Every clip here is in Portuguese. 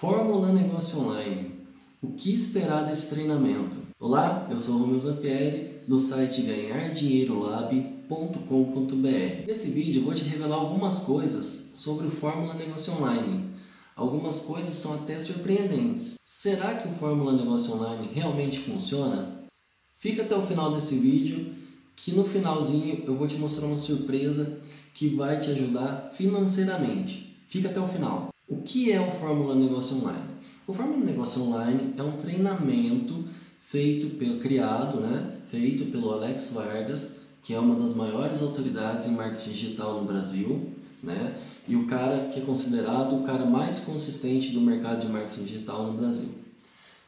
Fórmula Negócio Online. O que esperar desse treinamento? Olá, eu sou o Romeu Zampieri, do site ganhardinheirolab.com.br. Nesse vídeo eu vou te revelar algumas coisas sobre o Fórmula Negócio Online. Algumas coisas são até surpreendentes. Será que o Fórmula Negócio Online realmente funciona? Fica até o final desse vídeo, que no finalzinho eu vou te mostrar uma surpresa que vai te ajudar financeiramente. Fica até o final. O que é o Fórmula Negócio Online? O Fórmula Negócio Online é um treinamento feito pelo criado, né, feito pelo Alex Vargas, que é uma das maiores autoridades em marketing digital no Brasil, né? E o cara que é considerado o cara mais consistente do mercado de marketing digital no Brasil.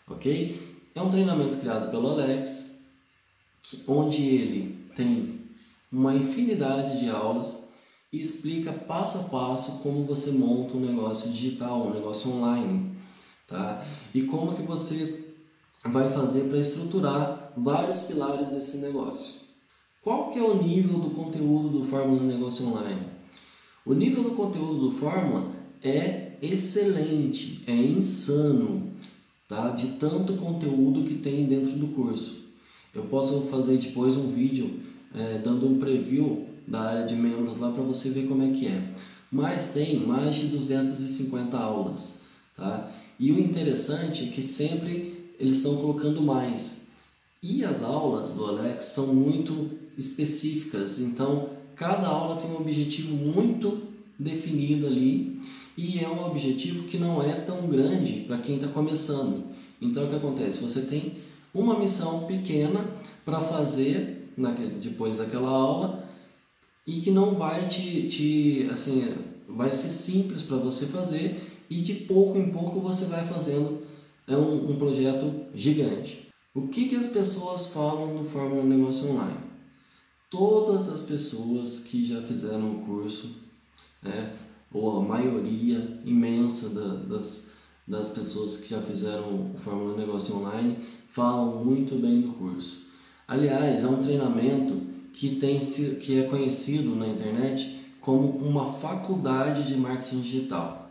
OK? É um treinamento criado pelo Alex, que, onde ele tem uma infinidade de aulas e explica passo a passo como você monta um negócio digital, um negócio online, tá? E como que você vai fazer para estruturar vários pilares desse negócio. Qual que é o nível do conteúdo do Fórmula Negócio Online? O nível do conteúdo do Fórmula é excelente, é insano, tá? De tanto conteúdo que tem dentro do curso. Eu posso fazer depois um vídeo é, dando um preview da área de membros lá para você ver como é que é. Mas tem mais de 250 aulas, tá? E o interessante é que sempre eles estão colocando mais. E as aulas do Alex são muito específicas, então cada aula tem um objetivo muito definido ali e é um objetivo que não é tão grande para quem está começando. Então o que acontece? Você tem uma missão pequena para fazer depois daquela aula e que não vai te, te assim, vai ser simples para você fazer e de pouco em pouco você vai fazendo é um, um projeto gigante. O que, que as pessoas falam no Fórmula Negócio Online? Todas as pessoas que já fizeram o curso, né, ou a maioria imensa da, das, das pessoas que já fizeram o Fórmula Negócio Online, falam muito bem do curso. Aliás, é um treinamento que, tem, que é conhecido na internet como uma faculdade de marketing digital.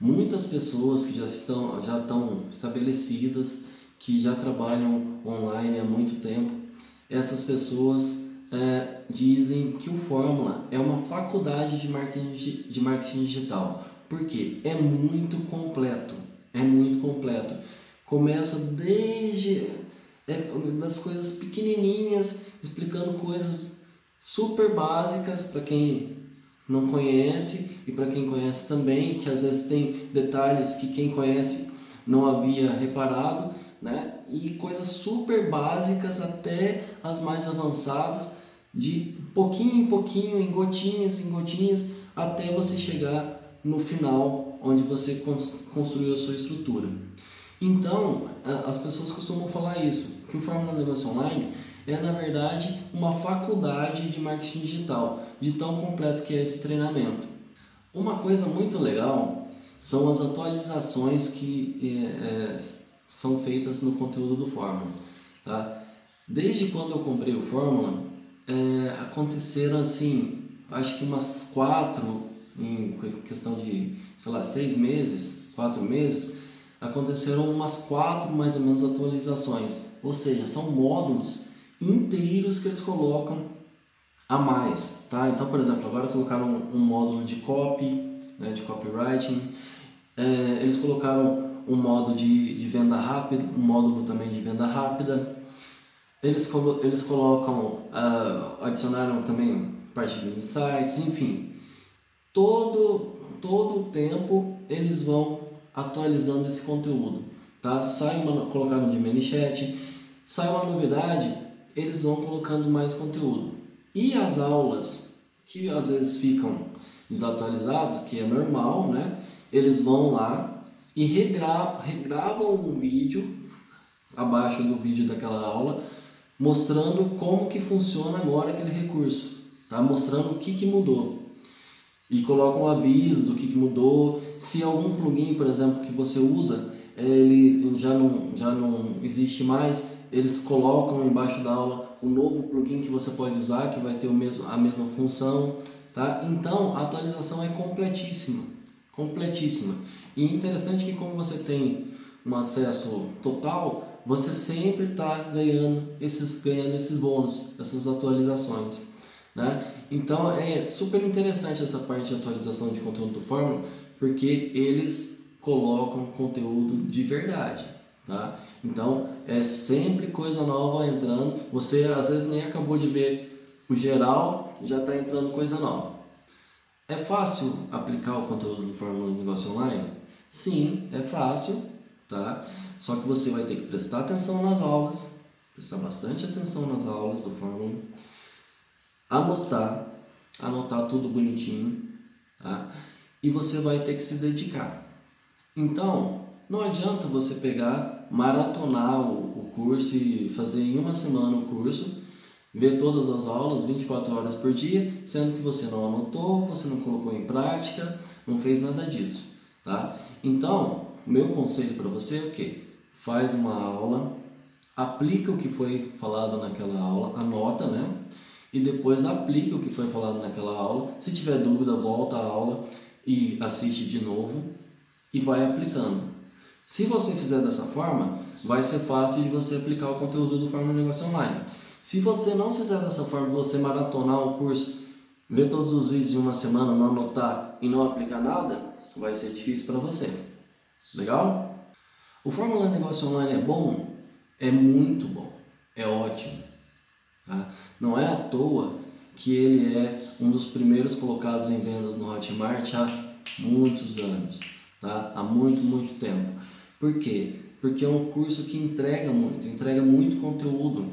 Muitas pessoas que já estão, já estão estabelecidas, que já trabalham online há muito tempo, essas pessoas é, dizem que o Fórmula é uma faculdade de marketing, de marketing digital. porque É muito completo. É muito completo. Começa desde é, das coisas pequenininhas, explicando coisas super básicas para quem não conhece e para quem conhece também, que às vezes tem detalhes que quem conhece não havia reparado, né? E coisas super básicas até as mais avançadas, de pouquinho em pouquinho, em gotinhas, em gotinhas, até você chegar no final onde você construiu a sua estrutura. Então, as pessoas costumam falar isso, que o Fórmula Negócio Online é na verdade uma faculdade de marketing digital, de tão completo que é esse treinamento. Uma coisa muito legal são as atualizações que é, é, são feitas no conteúdo do Fórmula. Tá? Desde quando eu comprei o Fórmula, é, aconteceram assim, acho que umas quatro, em questão de, sei lá, seis meses, quatro meses, aconteceram umas quatro mais ou menos atualizações. Ou seja, são módulos inteiros que eles colocam a mais, tá? Então, por exemplo, agora colocaram um, módulo de copy, né, de copywriting, é, eles colocaram um modo de, de venda rápida, um módulo também de venda rápida, eles, eles colocam, uh, adicionaram também parte de insights, enfim, todo, todo o tempo eles vão atualizando esse conteúdo, tá? Sai uma, colocaram de ManyChat, sai uma novidade, eles vão colocando mais conteúdo. E as aulas que às vezes ficam desatualizadas, que é normal, né? Eles vão lá e regra regravam um vídeo abaixo do vídeo daquela aula, mostrando como que funciona agora aquele recurso, tá? Mostrando o que, que mudou. E colocam um aviso do que, mudou. Se algum plugin, por exemplo, que você usa, ele já não, já não existe mais, eles colocam embaixo da aula o novo plugin que você pode usar, que vai ter o mesmo, a mesma função, tá? Então, a atualização é completíssima, completíssima. E é interessante que como você tem um acesso total, você sempre está ganhando esses, ganhando esses bônus, essas atualizações. Né? Então é super interessante essa parte de atualização de conteúdo do Fórmula, porque eles colocam conteúdo de verdade. Tá? Então é sempre coisa nova entrando. Você às vezes nem acabou de ver o geral, já está entrando coisa nova. É fácil aplicar o conteúdo do Fórmula de Negócio Online? Sim, é fácil, tá? Só que você vai ter que prestar atenção nas aulas, prestar bastante atenção nas aulas do Fórmula, anotar, anotar tudo bonitinho, tá? E você vai ter que se dedicar. Então, não adianta você pegar, maratonar o, o curso e fazer em uma semana o curso, ver todas as aulas 24 horas por dia, sendo que você não anotou, você não colocou em prática, não fez nada disso, tá? Então, meu conselho para você é o que? Faz uma aula, aplica o que foi falado naquela aula, anota, né? E depois aplica o que foi falado naquela aula. Se tiver dúvida, volta à aula e assiste de novo e vai aplicando. Se você fizer dessa forma, vai ser fácil de você aplicar o conteúdo do Fórmula Negócio Online. Se você não fizer dessa forma, você maratonar o curso, ver todos os vídeos em uma semana, não anotar e não aplicar nada, vai ser difícil para você. Legal? O Fórmula Negócio Online é bom? É muito bom. É ótimo. Tá? Não é à toa que ele é um dos primeiros colocados em vendas no Hotmart há muitos anos. Tá? Há muito, muito tempo. Por quê? Porque é um curso que entrega muito, entrega muito conteúdo,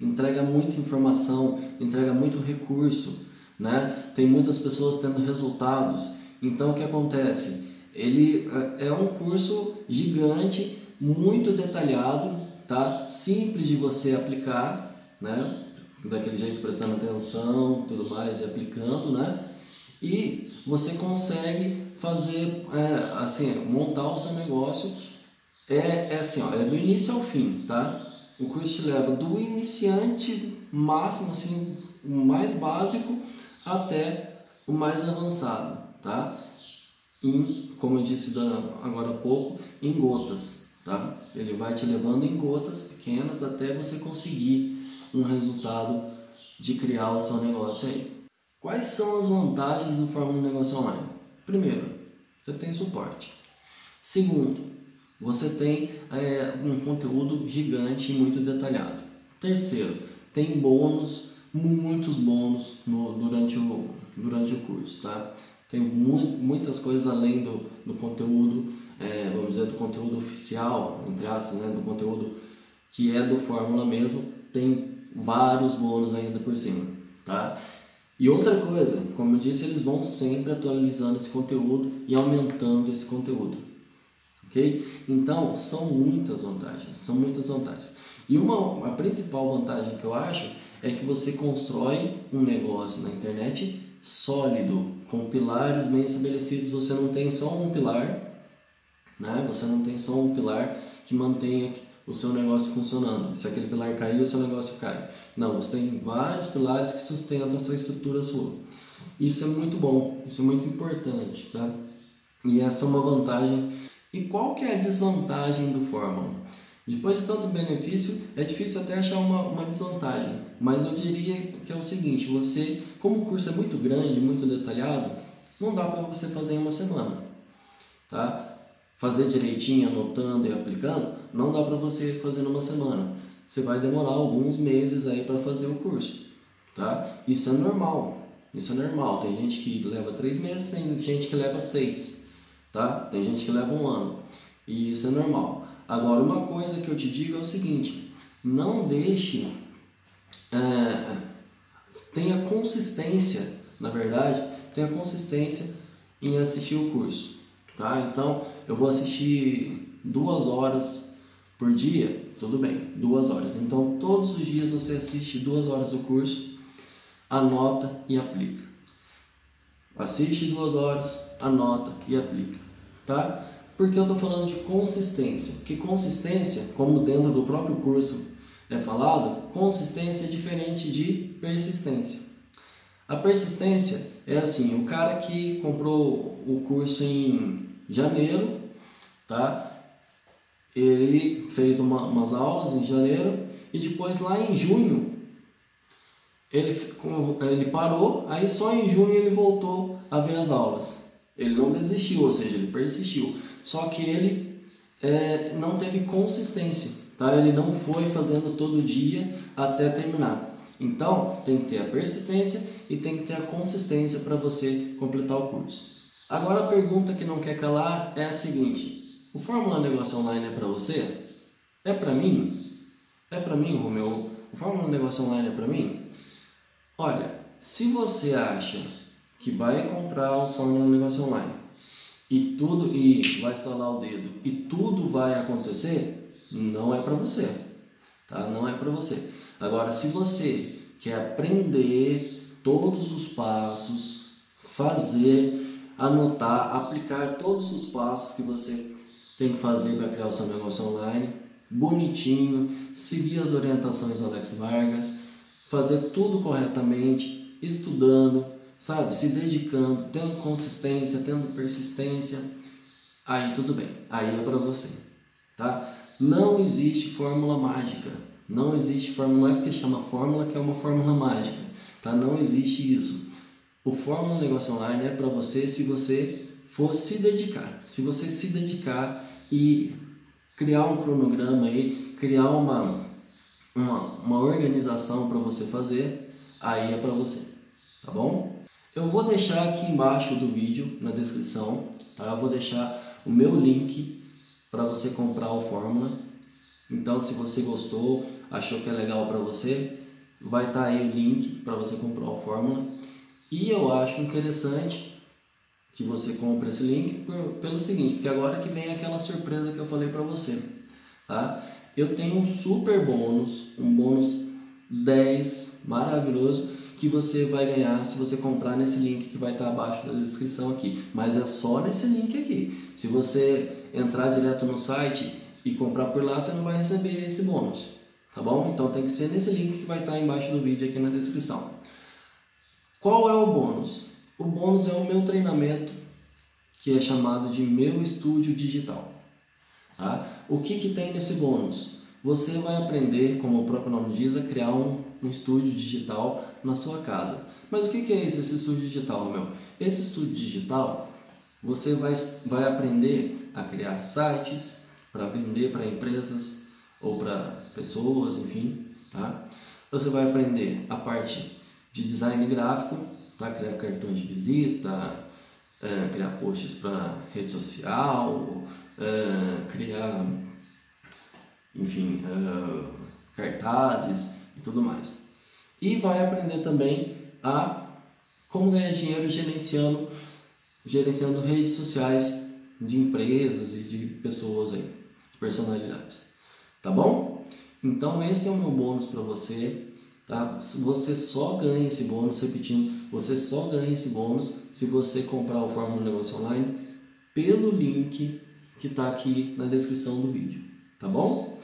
entrega muita informação, entrega muito recurso, né? Tem muitas pessoas tendo resultados. Então o que acontece? Ele é, é um curso gigante, muito detalhado, tá? Simples de você aplicar, né? Daquele jeito prestando atenção, tudo mais e aplicando, né? E você consegue fazer, é, assim, montar o seu negócio é, é assim, ó, é do início ao fim, tá? O curso te leva do iniciante máximo, assim, o mais básico, até o mais avançado, tá? Em, como eu disse agora há pouco, em gotas, tá? Ele vai te levando em gotas pequenas até você conseguir um resultado de criar o seu negócio aí. Quais são as vantagens do Fórmula Negócio Online? Primeiro, você tem suporte. Segundo, você tem é, um conteúdo gigante e muito detalhado. Terceiro, tem bônus, muitos bônus no, durante, o, durante o curso, tá? Tem mu muitas coisas além do, do conteúdo, é, vamos dizer, do conteúdo oficial, entre aspas, né? do conteúdo que é do Fórmula mesmo, tem vários bônus ainda por cima, tá? E outra coisa, como eu disse, eles vão sempre atualizando esse conteúdo e aumentando esse conteúdo ok? Então, são muitas vantagens, são muitas vantagens. E uma, a principal vantagem que eu acho é que você constrói um negócio na internet sólido, com pilares bem estabelecidos. Você não tem só um pilar, né? Você não tem só um pilar que mantenha o seu negócio funcionando. Se aquele pilar cair, o seu negócio cai. Não, você tem vários pilares que sustentam essa estrutura sua. Isso é muito bom, isso é muito importante, tá? E essa é uma vantagem e qual que é a desvantagem do Fórmula? Depois de tanto benefício, é difícil até achar uma, uma desvantagem. Mas eu diria que é o seguinte, você, como o curso é muito grande, muito detalhado, não dá para você fazer em uma semana. Tá? Fazer direitinho, anotando e aplicando, não dá para você fazer numa semana. Você vai demorar alguns meses aí para fazer o curso. Tá? Isso é normal. Isso é normal. Tem gente que leva três meses, tem gente que leva seis tá? Tem gente que leva um ano e isso é normal. Agora, uma coisa que eu te digo é o seguinte: não deixe, é, tenha consistência, na verdade, tenha consistência em assistir o curso, tá? Então, eu vou assistir duas horas por dia, tudo bem, duas horas. Então, todos os dias você assiste duas horas do curso, anota e aplica. Assiste duas horas, anota e aplica tá? Porque eu estou falando de consistência. Que consistência, como dentro do próprio curso é falado, consistência é diferente de persistência. A persistência é assim, o cara que comprou o curso em janeiro, tá? Ele fez uma, umas aulas em janeiro e depois lá em junho ele, ele parou, aí só em junho ele voltou a ver as aulas. Ele não desistiu, ou seja, ele persistiu. Só que ele é, não teve consistência, tá? Ele não foi fazendo todo dia até terminar. Então, tem que ter a persistência e tem que ter a consistência para você completar o curso. Agora a pergunta que não quer calar é a seguinte: o Fórmula Negócio Online é para você? É para mim? É para mim, Romeu? O Fórmula Negócio Online é para mim? Olha, se você acha que vai comprar o Fórmula Negócio Online e tudo e vai instalar o dedo e tudo vai acontecer, não é para você, tá? Não é para você. Agora, se você quer aprender todos os passos, fazer, anotar, aplicar todos os passos que você tem que fazer para criar o seu negócio online, bonitinho, seguir as orientações do Alex Vargas, fazer tudo corretamente, estudando, sabe, se dedicando, tendo consistência, tendo persistência, aí tudo bem, aí é para você, tá? Não existe fórmula mágica, não existe fórmula, não é porque chama fórmula que é uma fórmula mágica, tá? Não existe isso. O Fórmula Negócio Online é para você se você for se dedicar, se você se dedicar e criar um cronograma aí, criar uma uma, uma organização para você fazer, aí é para você, tá bom? Eu vou deixar aqui embaixo do vídeo, na descrição, tá? Eu vou deixar o meu link para você comprar o Fórmula. Então, se você gostou, achou que é legal para você, vai estar tá aí o link para você comprar o Fórmula. E eu acho interessante que você compre esse link pelo seguinte, porque agora que vem aquela surpresa que eu falei para você, tá? eu tenho um super bônus, um bônus 10 maravilhoso que você vai ganhar se você comprar nesse link que vai estar abaixo da descrição aqui. Mas é só nesse link aqui. Se você entrar direto no site e comprar por lá, você não vai receber esse bônus, tá bom? Então tem que ser nesse link que vai estar embaixo do vídeo aqui na descrição. Qual é o bônus? O bônus é o meu treinamento que é chamado de meu estúdio digital. Tá? O que, que tem nesse bônus? Você vai aprender, como o próprio nome diz, a criar um, um estúdio digital na sua casa. Mas o que, que é esse, estúdio digital, meu? Esse estúdio digital, você vai, vai aprender a criar sites para vender para empresas ou para pessoas, enfim, tá? Você vai aprender a parte de design gráfico, tá? Criar cartões de visita, é, criar posts para rede social, é, criar, enfim, é, cartazes e tudo mais. E vai aprender também a como ganhar dinheiro gerenciando, gerenciando redes sociais de empresas e de pessoas aí, personalidades. Tá bom? Então esse é o meu bônus para você. Tá? Você só ganha esse bônus, repetindo, você só ganha esse bônus se você comprar o Fórmula Negócio Online pelo link que está aqui na descrição do vídeo, tá bom?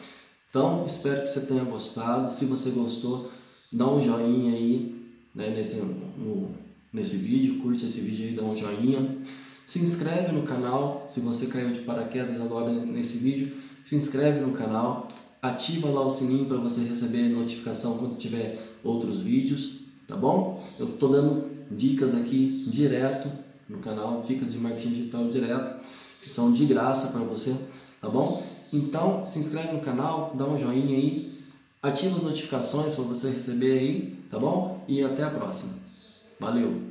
Então, espero que você tenha gostado. Se você gostou, dá um joinha aí né, nesse, no, nesse vídeo, curte esse vídeo aí, dá um joinha. Se inscreve no canal, se você caiu de paraquedas agora nesse vídeo, se inscreve no canal, ativa lá o sininho para você receber notificação quando tiver outros vídeos, tá bom? Eu estou dando dicas aqui direto no canal, dicas de marketing digital direto que são de graça para você, tá bom? Então, se inscreve no canal, dá um joinha aí, ativa as notificações para você receber aí, tá bom? E até a próxima. Valeu!